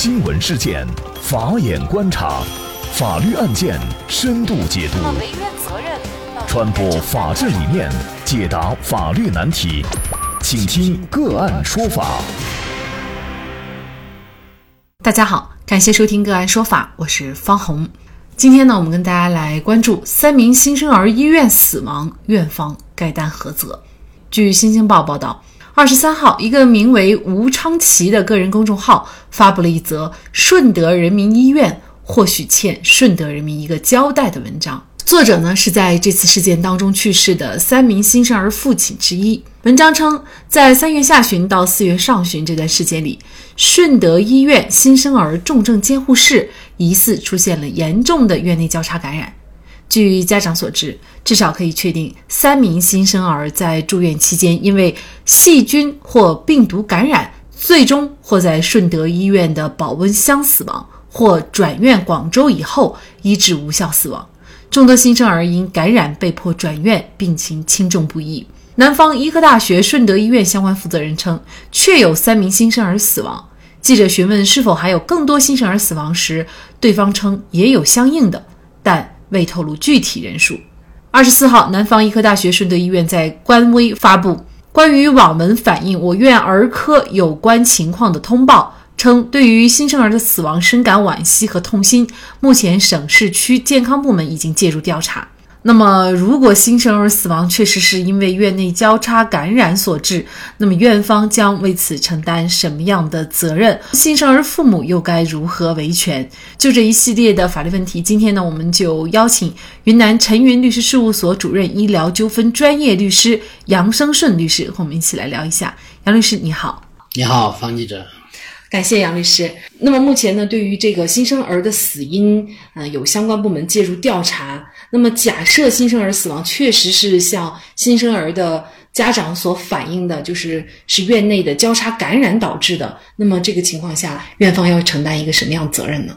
新闻事件，法眼观察，法律案件深度解读，传播法治理念，解答法律难题，请听个案说法。大家好，感谢收听个案说法，我是方红。今天呢，我们跟大家来关注三名新生儿医院死亡，院方该担何责？据《新京报》报道。二十三号，一个名为吴昌奇的个人公众号发布了一则顺德人民医院或许欠顺德人民一个交代的文章。作者呢是在这次事件当中去世的三名新生儿父亲之一。文章称，在三月下旬到四月上旬这段时间里，顺德医院新生儿重症监护室疑似出现了严重的院内交叉感染。据家长所知，至少可以确定三名新生儿在住院期间因为细菌或病毒感染，最终或在顺德医院的保温箱死亡，或转院广州以后医治无效死亡。众多新生儿因感染被迫转院，病情轻重不一。南方医科大学顺德医院相关负责人称，确有三名新生儿死亡。记者询问是否还有更多新生儿死亡时，对方称也有相应的，但。未透露具体人数。二十四号，南方医科大学顺德医院在官微发布关于网文反映我院儿科有关情况的通报，称对于新生儿的死亡深感惋惜和痛心。目前，省市区健康部门已经介入调查。那么，如果新生儿死亡确实是因为院内交叉感染所致，那么院方将为此承担什么样的责任？新生儿父母又该如何维权？就这一系列的法律问题，今天呢，我们就邀请云南陈云律师事务所主任医疗纠纷专业律师杨生顺律师和我们一起来聊一下。杨律师，你好。你好，方记者。感谢杨律师。那么目前呢，对于这个新生儿的死因，呃，有相关部门介入调查。那么假设新生儿死亡确实是像新生儿的家长所反映的，就是是院内的交叉感染导致的，那么这个情况下，院方要承担一个什么样的责任呢？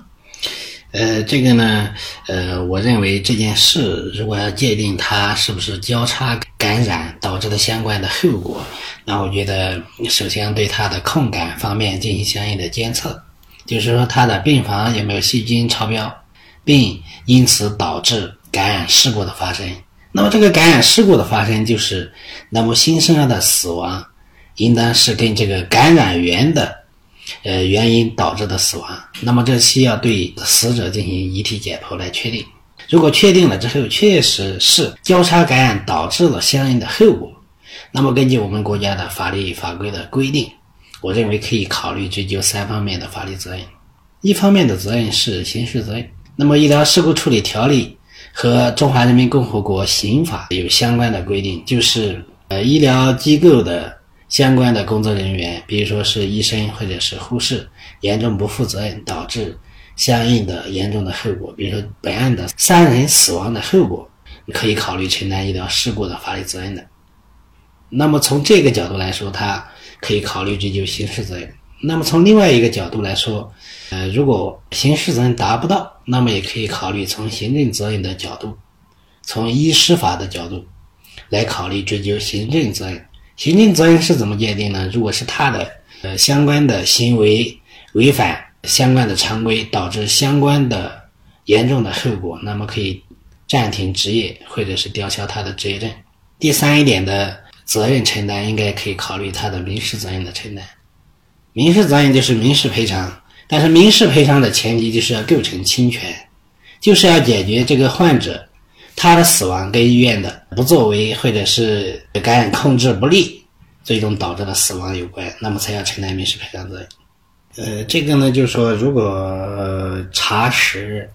呃，这个呢，呃，我认为这件事如果要界定它是不是交叉感染导致的相关的后果，那我觉得首先对它的控感方面进行相应的监测，就是说它的病房有没有细菌超标，并因此导致感染事故的发生。那么这个感染事故的发生，就是那么新生儿的死亡，应当是跟这个感染源的。呃，原因导致的死亡，那么这需要对死者进行遗体解剖来确定。如果确定了之后，确实是交叉感染导致了相应的后果，那么根据我们国家的法律法规的规定，我认为可以考虑追究三方面的法律责任。一方面的责任是刑事责任，那么《医疗事故处理条例》和《中华人民共和国刑法》有相关的规定，就是呃医疗机构的。相关的工作人员，比如说是医生或者是护士，严重不负责任导致相应的严重的后果，比如说本案的三人死亡的后果，可以考虑承担医疗事故的法律责任的。那么从这个角度来说，他可以考虑追究刑事责任。那么从另外一个角度来说，呃，如果刑事责任达不到，那么也可以考虑从行政责任的角度，从医师法的角度来考虑追究行政责任。行政责任是怎么界定呢？如果是他的呃相关的行为违反相关的常规，导致相关的严重的后果，那么可以暂停执业或者是吊销他的执业证。第三一点的责任承担，应该可以考虑他的民事责任的承担。民事责任就是民事赔偿，但是民事赔偿的前提就是要构成侵权，就是要解决这个患者。他的死亡跟医院的不作为或者是感染控制不力，最终导致的死亡有关，那么才要承担民事赔偿责任。呃，这个呢，就是说，如果查实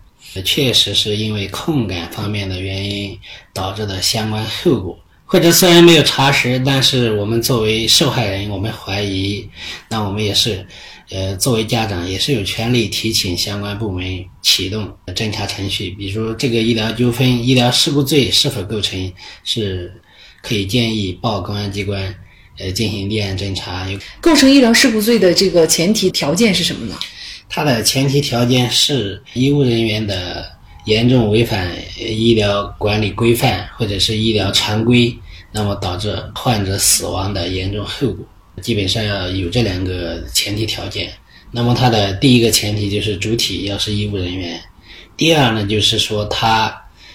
确实是因为控感方面的原因导致的相关后果，或者虽然没有查实，但是我们作为受害人，我们怀疑，那我们也是。呃，作为家长也是有权利提请相关部门启动侦查程序，比如这个医疗纠纷、医疗事故罪是否构成，是可以建议报公安机关呃进行立案侦查。构成医疗事故罪的这个前提条件是什么呢？它的前提条件是医务人员的严重违反医疗管理规范或者是医疗常规，那么导致患者死亡的严重后果。基本上要有这两个前提条件，那么它的第一个前提就是主体要是医务人员，第二呢就是说他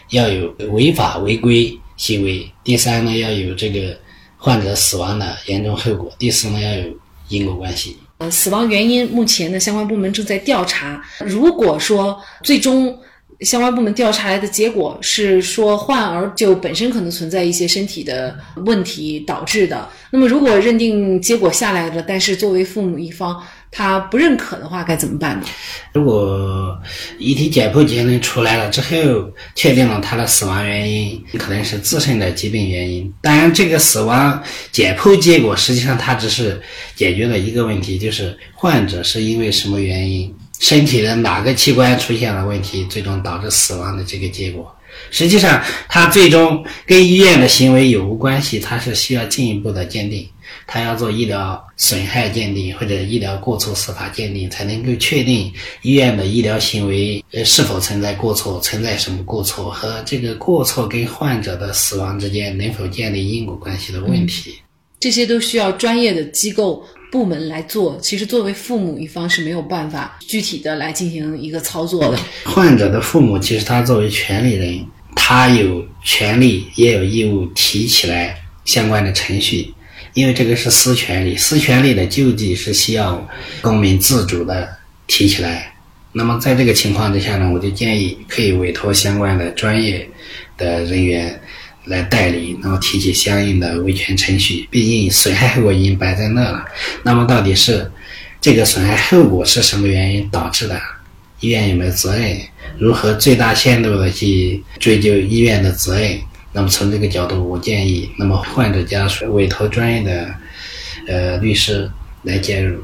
要有违法违规行为，第三呢要有这个患者死亡的严重后果，第四呢要有因果关系。呃，死亡原因目前呢相关部门正在调查，如果说最终。相关部门调查来的结果是说，患儿就本身可能存在一些身体的问题导致的。那么，如果认定结果下来了，但是作为父母一方他不认可的话，该怎么办呢？如果遗体解剖结论出来了之后，确定了他的死亡原因可能是自身的疾病原因，当然，这个死亡解剖结果实际上它只是解决了一个问题，就是患者是因为什么原因。身体的哪个器官出现了问题，最终导致死亡的这个结果，实际上它最终跟医院的行为有无关系，它是需要进一步的鉴定，它要做医疗损害鉴定或者医疗过错司法鉴定，才能够确定医院的医疗行为呃是否存在过错，存在什么过错和这个过错跟患者的死亡之间能否建立因果关系的问题，这些都需要专业的机构。部门来做，其实作为父母一方是没有办法具体的来进行一个操作的。患者的父母其实他作为权利人，他有权利也有义务提起来相关的程序，因为这个是私权利，私权利的救济是需要公民自主的提起来。那么在这个情况之下呢，我就建议可以委托相关的专业的人员。来代理，然后提起相应的维权程序。毕竟损害后果已经摆在那了，那么到底是这个损害后果是什么原因导致的？医院有没有责任？如何最大限度的去追究医院的责任？那么从这个角度，我建议，那么患者家属委托专业的呃律师来介入。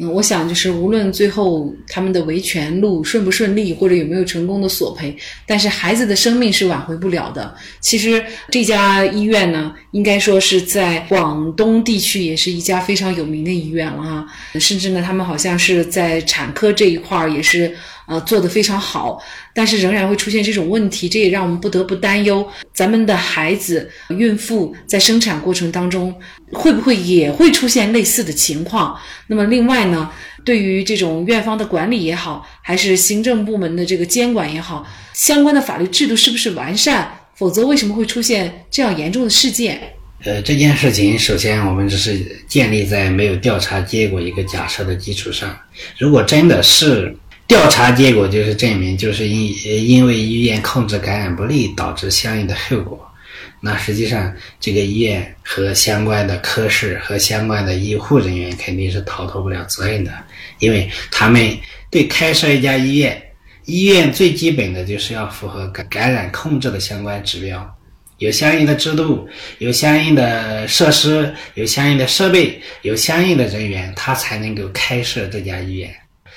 我想，就是无论最后他们的维权路顺不顺利，或者有没有成功的索赔，但是孩子的生命是挽回不了的。其实这家医院呢，应该说是在广东地区也是一家非常有名的医院了啊，甚至呢，他们好像是在产科这一块儿也是。呃，做得非常好，但是仍然会出现这种问题，这也让我们不得不担忧，咱们的孩子、孕妇在生产过程当中会不会也会出现类似的情况？那么，另外呢，对于这种院方的管理也好，还是行政部门的这个监管也好，相关的法律制度是不是完善？否则，为什么会出现这样严重的事件？呃，这件事情首先我们只是建立在没有调查结果一个假设的基础上，如果真的是。调查结果就是证明，就是因因为医院控制感染不力导致相应的后果。那实际上，这个医院和相关的科室和相关的医护人员肯定是逃脱不了责任的，因为他们对开设一家医院，医院最基本的就是要符合感感染控制的相关指标，有相应的制度，有相应的设施，有相应的设备，有相应的人员，他才能够开设这家医院。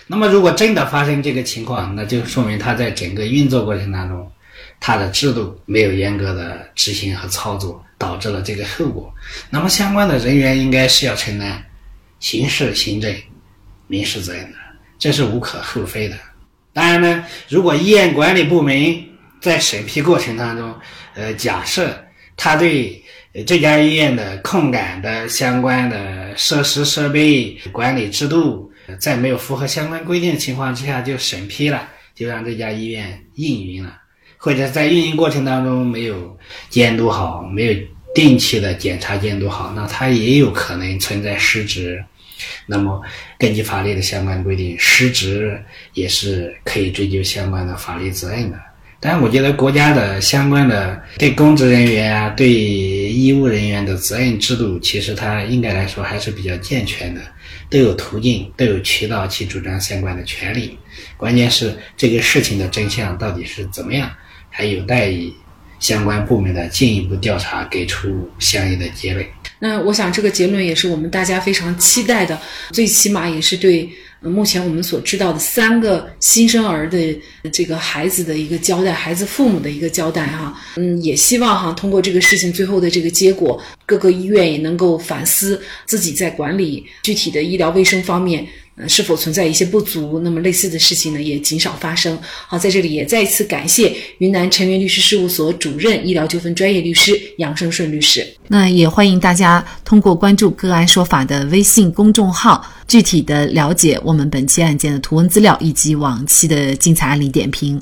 那么，如果真的发生这个情况，那就说明他在整个运作过程当中，他的制度没有严格的执行和操作，导致了这个后果。那么，相关的人员应该是要承担刑事、行政、民事责任的，这是无可厚非的。当然呢，如果医院管理部门在审批过程当中，呃，假设他对这家医院的控感的相关的设施、设备、管理制度，在没有符合相关规定的情况之下就审批了，就让这家医院运营了，或者在运营过程当中没有监督好，没有定期的检查监督好，那它也有可能存在失职。那么根据法律的相关规定，失职也是可以追究相关的法律责任的。但我觉得国家的相关的对公职人员啊、对医务人员的责任制度，其实它应该来说还是比较健全的。都有途径，都有渠道去主张相关的权利。关键是这个事情的真相到底是怎么样，还有待于相关部门的进一步调查，给出相应的结论。那我想，这个结论也是我们大家非常期待的，最起码也是对。目前我们所知道的三个新生儿的这个孩子的一个交代，孩子父母的一个交代哈，嗯，也希望哈通过这个事情最后的这个结果，各个医院也能够反思自己在管理具体的医疗卫生方面呃，是否存在一些不足？那么类似的事情呢，也极少发生。好，在这里也再一次感谢云南成源律师事务所主任、医疗纠纷专业律师杨生顺律师。那也欢迎大家通过关注“个案说法”的微信公众号，具体的了解我们本期案件的图文资料以及往期的精彩案例点评。